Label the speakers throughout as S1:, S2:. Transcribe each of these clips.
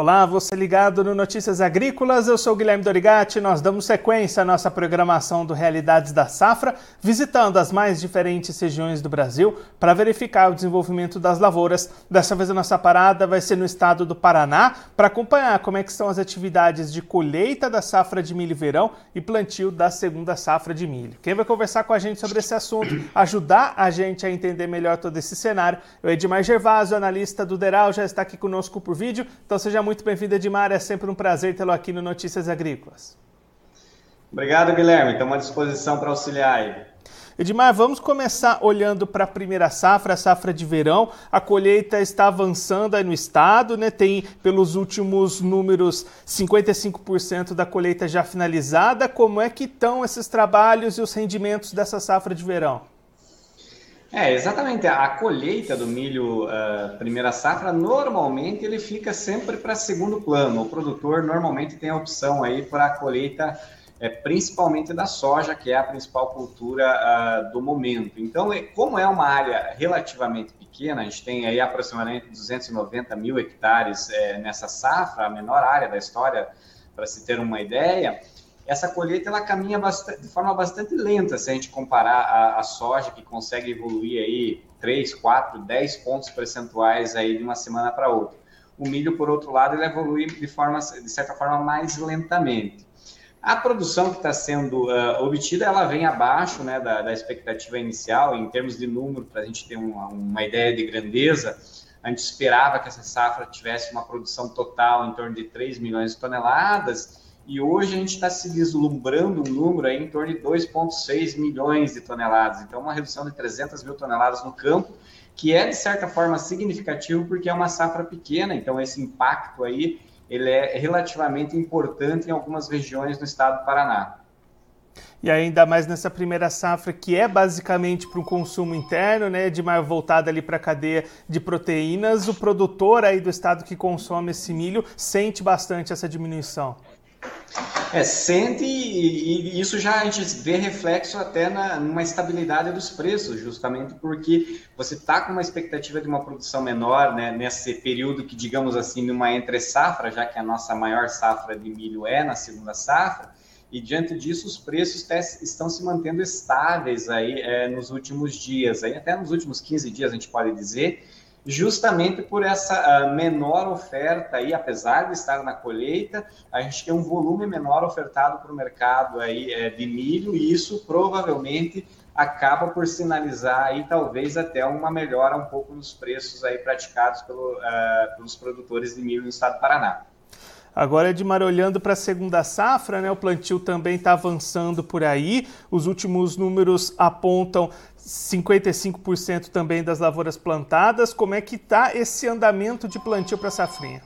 S1: Olá, você ligado no Notícias Agrícolas, eu sou Guilherme Dorigati. Nós damos sequência à nossa programação do Realidades da Safra, visitando as mais diferentes regiões do Brasil para verificar o desenvolvimento das lavouras. Dessa vez a nossa parada vai ser no estado do Paraná para acompanhar como é que estão as atividades de colheita da safra de milho verão e plantio da segunda safra de milho. Quem vai conversar com a gente sobre esse assunto, ajudar a gente a entender melhor todo esse cenário, é o Edmar Gervásio, analista do Deral, já está aqui conosco por vídeo, então seja muito muito bem-vindo, Edmar. É sempre um prazer tê-lo aqui no Notícias Agrícolas.
S2: Obrigado, Guilherme. Estamos à disposição para auxiliar aí.
S1: Edmar, vamos começar olhando para a primeira safra, a safra de verão. A colheita está avançando aí no estado, né? Tem, pelos últimos números, 55% da colheita já finalizada. Como é que estão esses trabalhos e os rendimentos dessa safra de verão?
S2: É, exatamente. A colheita do milho uh, primeira safra, normalmente ele fica sempre para segundo plano. O produtor normalmente tem a opção aí para a colheita, é, principalmente da soja, que é a principal cultura uh, do momento. Então, é, como é uma área relativamente pequena, a gente tem aí aproximadamente 290 mil hectares é, nessa safra, a menor área da história, para se ter uma ideia, essa colheita ela caminha bastante, de forma bastante lenta se a gente comparar a, a, soja que consegue evoluir aí 3, 4, 10 pontos percentuais aí de uma semana para outra. O milho, por outro lado, ele evolui de forma, de certa forma, mais lentamente. A produção que está sendo uh, obtida, ela vem abaixo né, da, da, expectativa inicial, em termos de número, para a gente ter uma, uma ideia de grandeza, a gente esperava que essa safra tivesse uma produção total em torno de 3 milhões de toneladas, e hoje a gente está se vislumbrando um número aí em torno de 2,6 milhões de toneladas. Então, uma redução de 300 mil toneladas no campo, que é, de certa forma, significativo, porque é uma safra pequena, então esse impacto aí ele é relativamente importante em algumas regiões do estado do Paraná.
S1: E ainda mais nessa primeira safra, que é basicamente para o consumo interno, né, de mais voltada ali para a cadeia de proteínas, o produtor aí do estado que consome esse milho sente bastante essa diminuição.
S2: É, sente e, e, isso já a gente vê reflexo até na, numa estabilidade dos preços, justamente porque você está com uma expectativa de uma produção menor né, nesse período que, digamos assim, numa entre safra, já que a nossa maior safra de milho é na segunda safra, e diante disso os preços estão se mantendo estáveis aí é, nos últimos dias, aí até nos últimos 15 dias a gente pode dizer, justamente por essa uh, menor oferta aí, apesar de estar na colheita, a gente tem um volume menor ofertado para o mercado aí é, de milho e isso provavelmente acaba por sinalizar aí talvez até uma melhora um pouco nos preços aí praticados pelo, uh, pelos produtores de milho no estado do Paraná.
S1: Agora, Edmar, olhando para a segunda safra, né, o plantio também está avançando por aí. Os últimos números apontam 55% também das lavouras plantadas. Como é que está esse andamento de plantio para safrinha?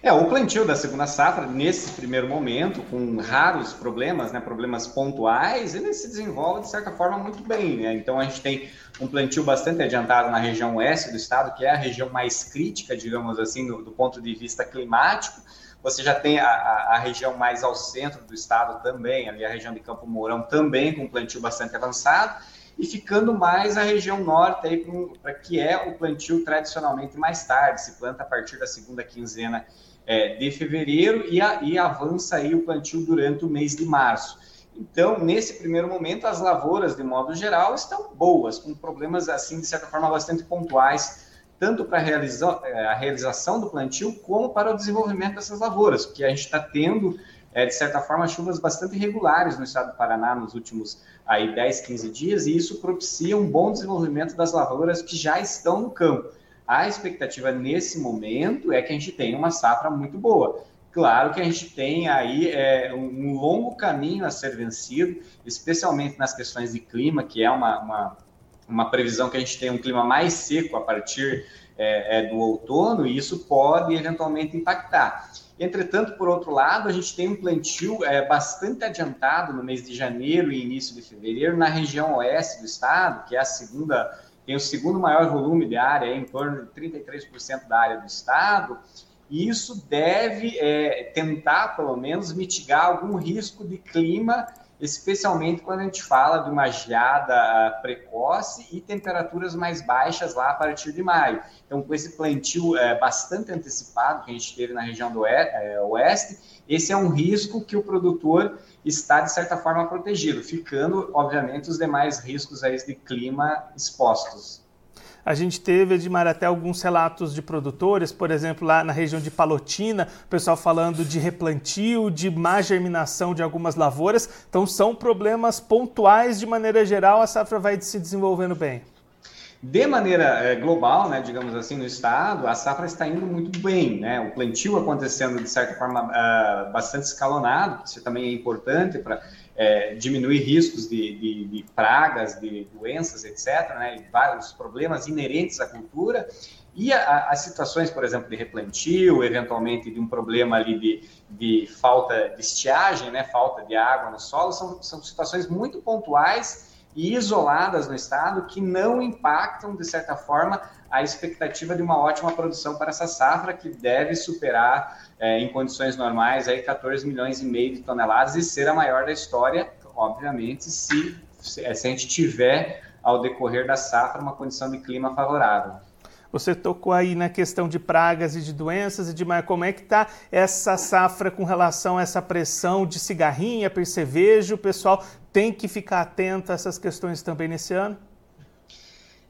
S2: É, o plantio da segunda safra, nesse primeiro momento, com raros problemas, né, problemas pontuais, ele se desenvolve de certa forma muito bem. Né? Então a gente tem um plantio bastante adiantado na região oeste do estado, que é a região mais crítica, digamos assim, do, do ponto de vista climático. Você já tem a, a, a, região mais ao centro do estado também, ali a região de Campo Mourão também com plantio bastante avançado e ficando mais a região norte para que é o plantio tradicionalmente mais tarde, se planta a partir da segunda quinzena é, de fevereiro e, a, e avança aí o plantio durante o mês de março. Então, nesse primeiro momento, as lavouras, de modo geral, estão boas, com problemas, assim, de certa forma, bastante pontuais, tanto para é, a realização do plantio, como para o desenvolvimento dessas lavouras, porque a gente está tendo é, de certa forma, chuvas bastante irregulares no estado do Paraná nos últimos aí, 10, 15 dias, e isso propicia um bom desenvolvimento das lavouras que já estão no campo. A expectativa nesse momento é que a gente tenha uma safra muito boa. Claro que a gente tem aí é, um longo caminho a ser vencido, especialmente nas questões de clima, que é uma, uma, uma previsão que a gente tem um clima mais seco a partir é, é, do outono, e isso pode eventualmente impactar. Entretanto, por outro lado, a gente tem um plantio é, bastante adiantado no mês de janeiro e início de fevereiro na região oeste do estado, que é a segunda, tem o segundo maior volume de área, em torno de 33% da área do estado, e isso deve é, tentar, pelo menos, mitigar algum risco de clima especialmente quando a gente fala de uma geada precoce e temperaturas mais baixas lá a partir de maio. Então, com esse plantio é, bastante antecipado que a gente teve na região do é, oeste, esse é um risco que o produtor está, de certa forma, protegido, ficando, obviamente, os demais riscos aí de clima expostos.
S1: A gente teve, Edmar, até alguns relatos de produtores, por exemplo, lá na região de Palotina, o pessoal falando de replantio, de má germinação de algumas lavouras. Então, são problemas pontuais, de maneira geral, a safra vai se desenvolvendo bem.
S2: De maneira é, global, né, digamos assim, no estado, a safra está indo muito bem, né? O plantio acontecendo de certa forma uh, bastante escalonado, isso também é importante para é, diminuir riscos de, de, de, pragas, de doenças, etc., né, vários problemas inerentes à cultura, e as situações, por exemplo, de replantio, eventualmente de um problema ali de, de falta de estiagem, né, falta de água no solo, são, são situações muito pontuais e isoladas no estado que não impactam, de certa forma, a expectativa de uma ótima produção para essa safra, que deve superar, é, em condições normais, aí 14 milhões e meio de toneladas e ser a maior da história, obviamente, se, se a gente tiver, ao decorrer da safra, uma condição de clima favorável.
S1: Você tocou aí na questão de pragas e de doenças e de como é que está essa safra com relação a essa pressão de cigarrinha, percevejo. O pessoal tem que ficar atento a essas questões também nesse ano?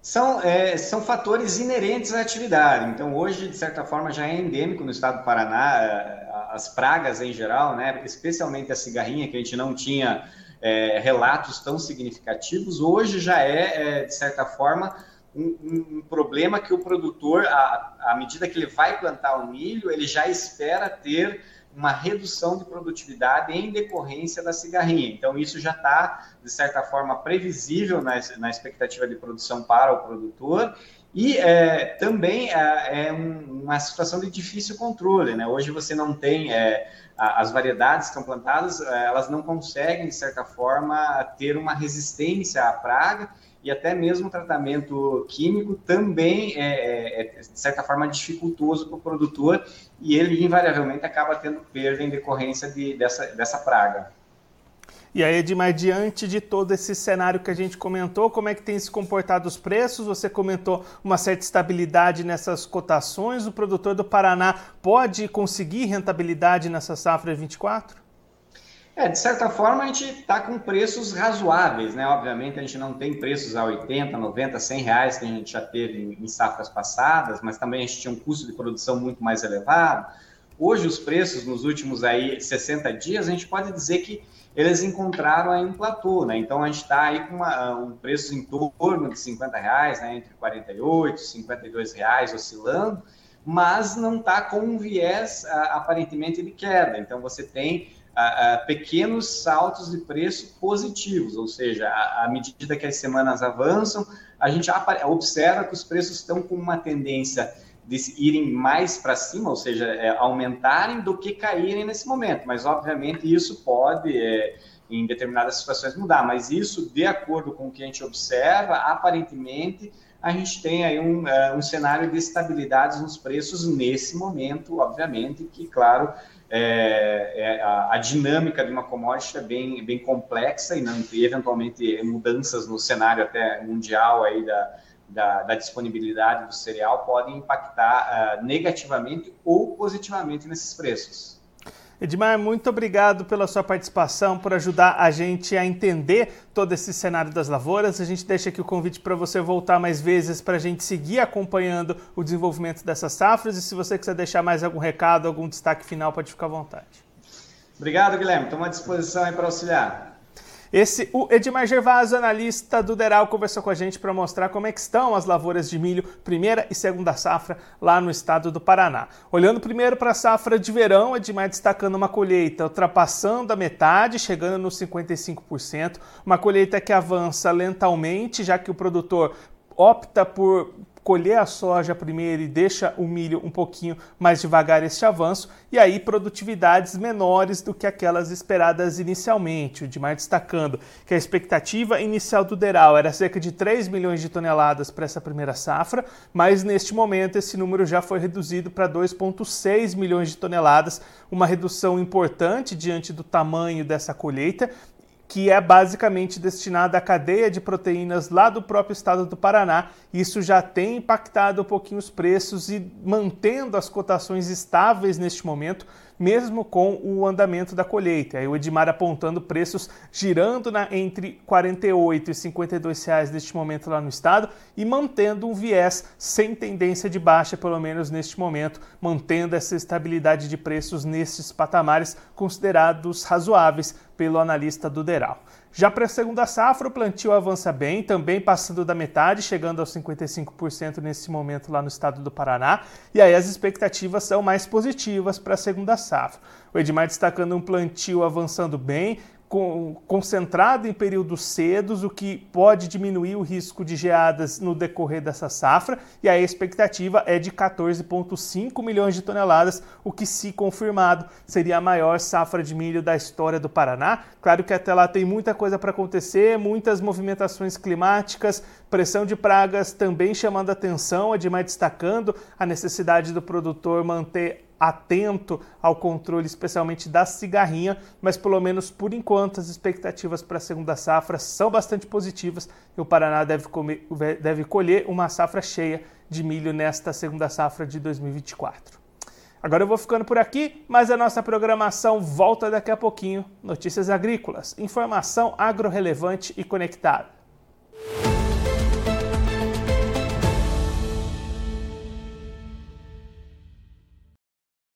S2: São, é, são fatores inerentes à atividade. Então, hoje, de certa forma, já é endêmico no estado do Paraná, é, as pragas em geral, né? especialmente a cigarrinha, que a gente não tinha é, relatos tão significativos, hoje já é, é de certa forma, um, um, problema que o produtor, à, à medida que ele vai plantar o milho, ele já espera ter uma redução de produtividade em decorrência da cigarrinha. Então, isso já está, de certa forma, previsível na, na, expectativa de produção para o produtor. E é, também é, é um, uma situação de difícil controle. Né? Hoje você não tem é, as variedades que estão plantadas, é, elas não conseguem, de certa forma, ter uma resistência à praga e até mesmo tratamento químico também é, é, é de certa forma, dificultoso para o produtor e ele, invariavelmente, acaba tendo perda em decorrência de, dessa, dessa praga.
S1: E aí, Edmar, diante de todo esse cenário que a gente comentou, como é que tem se comportado os preços? Você comentou uma certa estabilidade nessas cotações. O produtor do Paraná pode conseguir rentabilidade nessa safra 24?
S2: É, de certa forma a gente está com preços razoáveis, né? Obviamente a gente não tem preços a 80, 90, 100 reais que a gente já teve em, safras passadas, mas também a gente tinha um custo de produção muito mais elevado. Hoje os preços nos últimos aí 60 dias a gente pode dizer que eles encontraram aí um platô, né? Então a gente está aí com uma, um preço em torno de 50 reais, né? Entre 48 e 52 reais oscilando, mas não está com um viés aparentemente de queda. Então você tem pequenos saltos de preço positivos, ou seja, à medida que as semanas avançam, a gente observa que os preços estão com uma tendência de irem mais para cima, ou seja, é, aumentarem do que caírem nesse momento. Mas, obviamente, isso pode, é, em determinadas situações, mudar. Mas isso, de acordo com o que a gente observa, aparentemente, a gente tem aí um, uh, um cenário de estabilidade nos preços nesse momento, obviamente, que, claro, é, é, a, a, dinâmica de uma commodity é bem, bem complexa e, não, e eventualmente mudanças no cenário até mundial aí da, da, da disponibilidade do cereal podem impactar uh, negativamente ou positivamente nesses preços.
S1: Edmar, muito obrigado pela sua participação, por ajudar a gente a entender todo esse cenário das lavouras. A gente deixa aqui o convite para você voltar mais vezes para a gente seguir acompanhando o desenvolvimento dessas safras. E se você quiser deixar mais algum recado, algum destaque final, pode ficar à vontade.
S2: Obrigado, Guilherme. Estou à disposição para auxiliar.
S1: Esse, o Edmar Gervásio, analista do Deral, conversou com a gente para mostrar como é que estão as lavouras de milho, primeira e segunda safra, lá no estado do Paraná. Olhando primeiro para a safra de verão, Edmar destacando uma colheita ultrapassando a metade, chegando nos 55%, uma colheita que avança lentamente, já que o produtor opta por colher a soja primeiro e deixa o milho um pouquinho mais devagar este avanço, e aí produtividades menores do que aquelas esperadas inicialmente. O Dimar destacando que a expectativa inicial do Deral era cerca de 3 milhões de toneladas para essa primeira safra, mas neste momento esse número já foi reduzido para 2,6 milhões de toneladas, uma redução importante diante do tamanho dessa colheita que é basicamente destinada à cadeia de proteínas lá do próprio estado do Paraná. Isso já tem impactado um pouquinho os preços e mantendo as cotações estáveis neste momento mesmo com o andamento da colheita. Aí o Edmar apontando preços girando na, entre 48 e 52 reais neste momento lá no estado e mantendo um viés sem tendência de baixa, pelo menos neste momento, mantendo essa estabilidade de preços nesses patamares considerados razoáveis pelo analista do Deral. Já para a segunda safra, o plantio avança bem, também passando da metade, chegando aos 55% nesse momento lá no estado do Paraná. E aí as expectativas são mais positivas para a segunda safra. O Edmar destacando um plantio avançando bem, concentrado em períodos cedos, o que pode diminuir o risco de geadas no decorrer dessa safra, e a expectativa é de 14,5 milhões de toneladas, o que, se confirmado, seria a maior safra de milho da história do Paraná. Claro que até lá tem muita coisa para acontecer, muitas movimentações climáticas, pressão de pragas também chamando atenção, Edmar destacando a necessidade do produtor manter atento ao controle, especialmente da cigarrinha, mas pelo menos por enquanto as expectativas para a segunda safra são bastante positivas e o Paraná deve, comer, deve colher uma safra cheia de milho nesta segunda safra de 2024. Agora eu vou ficando por aqui, mas a nossa programação volta daqui a pouquinho. Notícias agrícolas, informação agro relevante e conectada.